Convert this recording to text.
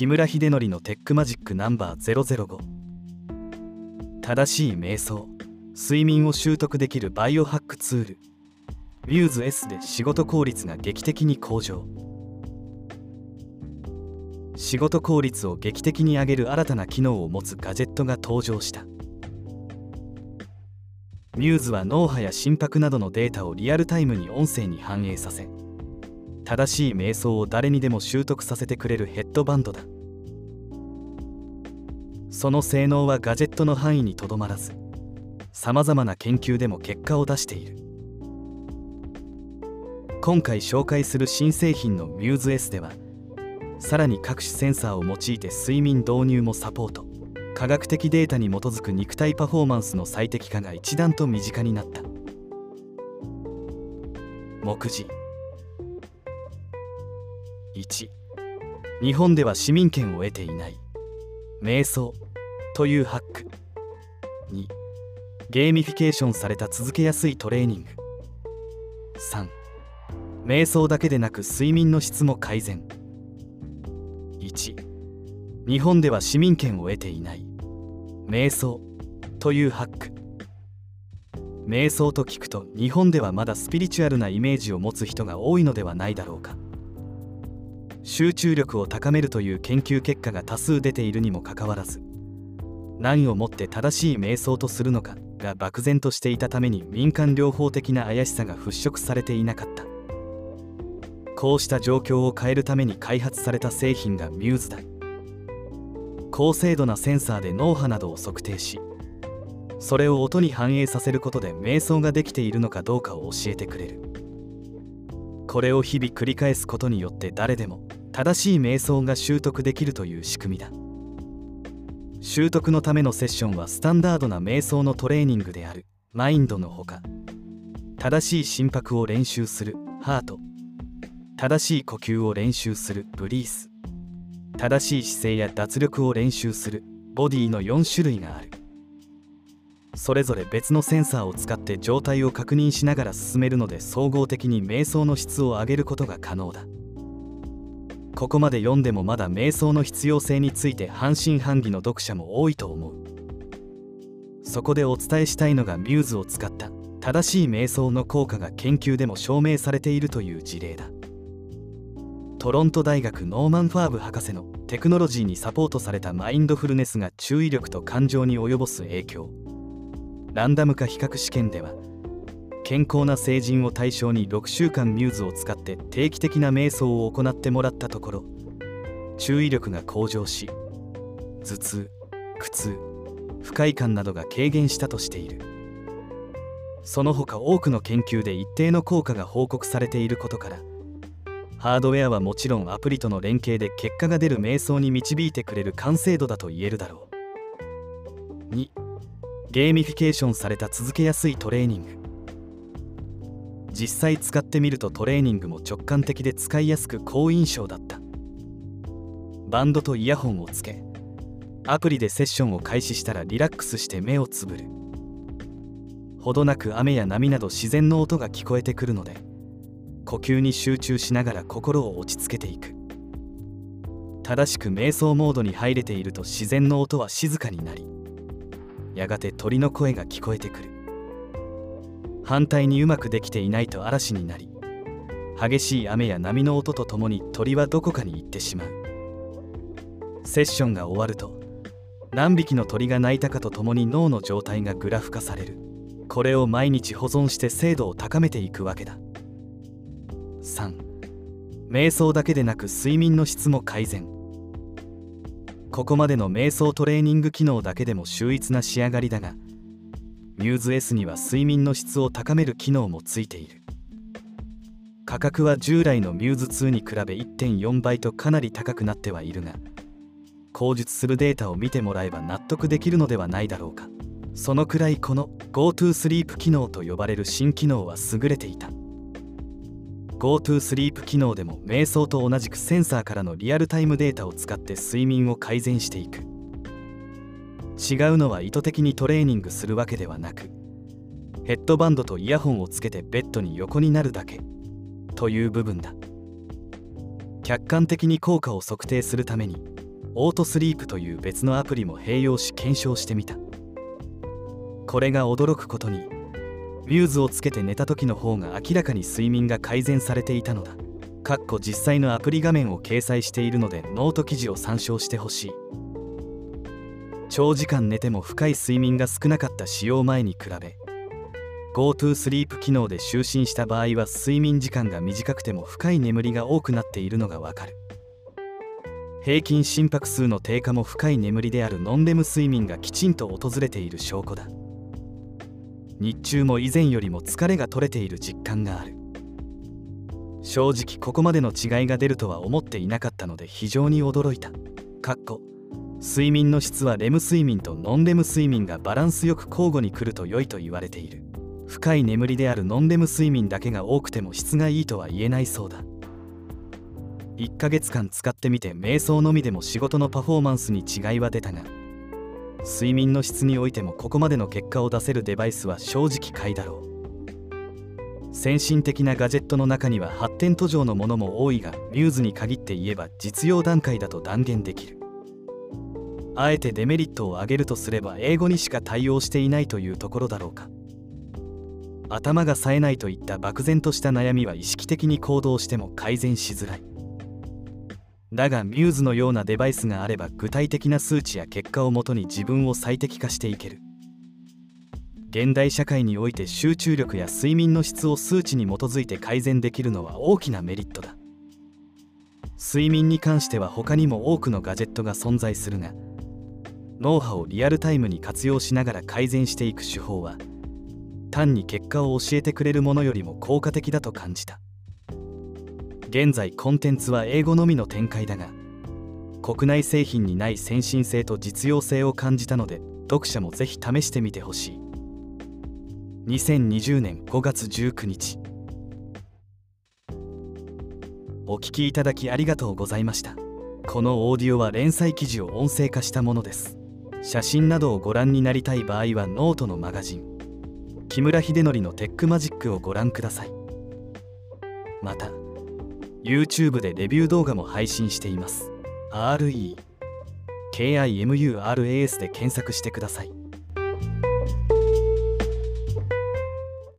木村秀則のテックマジックナンバー005正しい瞑想睡眠を習得できるバイオハックツール。 Muse S で仕事効率が劇的に向上。仕事効率を劇的に上げる新たな機能を持つガジェットが登場した。 Muse は脳波や心拍などのデータをリアルタイムに音声に反映させ正しい瞑想を誰にでも習得させてくれるヘッドバンドだ。その性能はガジェットの範囲にとどまらずさまざまな研究でも結果を出している。今回紹介する新製品のミューズ S ではさらに各種センサーを用いて睡眠導入もサポート。科学的データに基づく肉体パフォーマンスの最適化が一段と身近になった。目次。1日本では市民権を得ていない。瞑想というハック。2ゲーミフィケーションされた続けやすいトレーニング。3瞑想だけでなく睡眠の質も改善。1日本では市民権を得ていない。瞑想というハック。瞑想と聞くと日本ではまだスピリチュアルなイメージを持つ人が多いのではないだろうか。集中力を高めるという研究結果が多数出ているにもかかわらず何をもって正しい瞑想とするのかが漠然としていたために民間療法的な怪しさが払拭されていなかった。こうした状況を変えるために開発された製品がミューズだ。高精度なセンサーで脳波などを測定しそれを音に反映させることで瞑想ができているのかどうかを教えてくれる。これを日々繰り返すことによって誰でも正しい瞑想が習得できるという仕組みだ。習得のためのセッションはスタンダードな瞑想のトレーニングである。マインドのほか。正しい心拍を練習する。ハート。正しい呼吸を練習する。ブリース。正しい姿勢や脱力を練習する。ボディの4種類がある。それぞれ別のセンサーを使って状態を確認しながら進めるので総合的に瞑想の質を上げることが可能だ。ここまで読んでもまだ瞑想の必要性について半信半疑の読者も多いと思う。そこでお伝えしたいのがミューズを使った正しい瞑想の効果が研究でも証明されているという事例だ。トロント大学ノーマン・ファーブ博士のテクノロジーにサポートされたマインドフルネスが注意力と感情に及ぼす影響。ランダム化比較試験では健康な成人を対象に6週間ミューズを使って定期的な瞑想を行ってもらったところ注意力が向上し頭痛苦痛不快感などが軽減したとしている。その他多くの研究で一定の効果が報告されていることからハードウェアはもちろんアプリとの連携で結果が出る瞑想に導いてくれる完成度だと言えるだろう。2ゲーミフィケーションされた続けやすいトレーニング。実際使ってみるとトレーニングも直感的で使いやすく好印象だった。バンドとイヤホンをつけアプリでセッションを開始したらリラックスして目をつぶる。ほどなく雨や波など自然の音が聞こえてくるので呼吸に集中しながら心を落ち着けていく。正しく瞑想モードに入れていると自然の音は静かになりやがて鳥の声が聞こえてくる。反対にうまくできていないと嵐になり激しい雨や波の音とともに鳥はどこかに行ってしまう。セッションが終わると何匹の鳥が鳴いたかとともに脳の状態がグラフ化される。これを毎日保存して精度を高めていくわけだ。3瞑想だけでなく睡眠の質も改善。ここまでの瞑想トレーニング機能だけでも秀逸な仕上がりだがミューズ S には睡眠の質を高める機能もついている。価格は従来のミューズ2に比べ1.4倍とかなり高くなってはいるが口述するデータを見てもらえば納得できるのではないだろうか。そのくらいこの GoToSleep 機能と呼ばれる新機能は優れていた。GoToSleep 機能でも瞑想と同じくセンサーからのリアルタイムデータを使って睡眠を改善していく。違うのは意図的にトレーニングするわけではなくヘッドバンドとイヤホンをつけてベッドに横になるだけという部分だ。客観的に効果を測定するためにAutoSleep という別のアプリも併用し検証してみた。これが驚くことに Muse をつけて寝た時の方が明らかに睡眠が改善されていたのだ。かっこ実際のアプリ画面を掲載しているのでノート記事を参照してほしい。長時間寝ても深い睡眠が少なかった使用前に比べ GoTo スリープ機能で就寝した場合は睡眠時間が短くても深い眠りが多くなっているのがわかる。平均心拍数の低下も深い眠りであるノンレム睡眠がきちんと訪れている証拠だ。日中も以前よりも疲れが取れている実感がある。正直ここまでの違いが出るとは思っていなかったので非常に驚いた。かっこ。睡眠の質はレム睡眠とノンレム睡眠がバランスよく交互に来ると良いと言われている。深い眠りであるノンレム睡眠だけが多くても質がいいとは言えないそうだ。1ヶ月間使ってみて瞑想のみでも仕事のパフォーマンスに違いは出たが睡眠の質においてもここまでの結果を出せるデバイスは正直買いだろう。先進的なガジェットの中には発展途上のものも多いがミューズに限って言えば実用段階だと断言できる。あえてデメリットを挙げるとすれば英語にしか対応していないというところだろうか。頭が冴えないといった漠然とした悩みは意識的に行動しても改善しづらい。だがミューズのようなデバイスがあれば具体的な数値や結果をもとに自分を最適化していける。現代社会において集中力や睡眠の質を数値に基づいて改善できるのは大きなメリットだ。睡眠に関しては他にも多くのガジェットが存在するが脳波をリアルタイムに活用しながら改善していく手法は単に結果を教えてくれるものよりも効果的だと感じた。現在コンテンツは英語のみの展開だが国内製品にない先進性と実用性を感じたので読者もぜひ試してみてほしい。2020年5月19日お聞きいただきありがとうございました。このオーディオは連載記事を音声化したものです。写真などをご覧になりたい場合はノートのマガジン。木村秀則のテックマジックをご覧ください。また YouTube でレビュー動画も配信しています。RE KIMURAS で検索してください。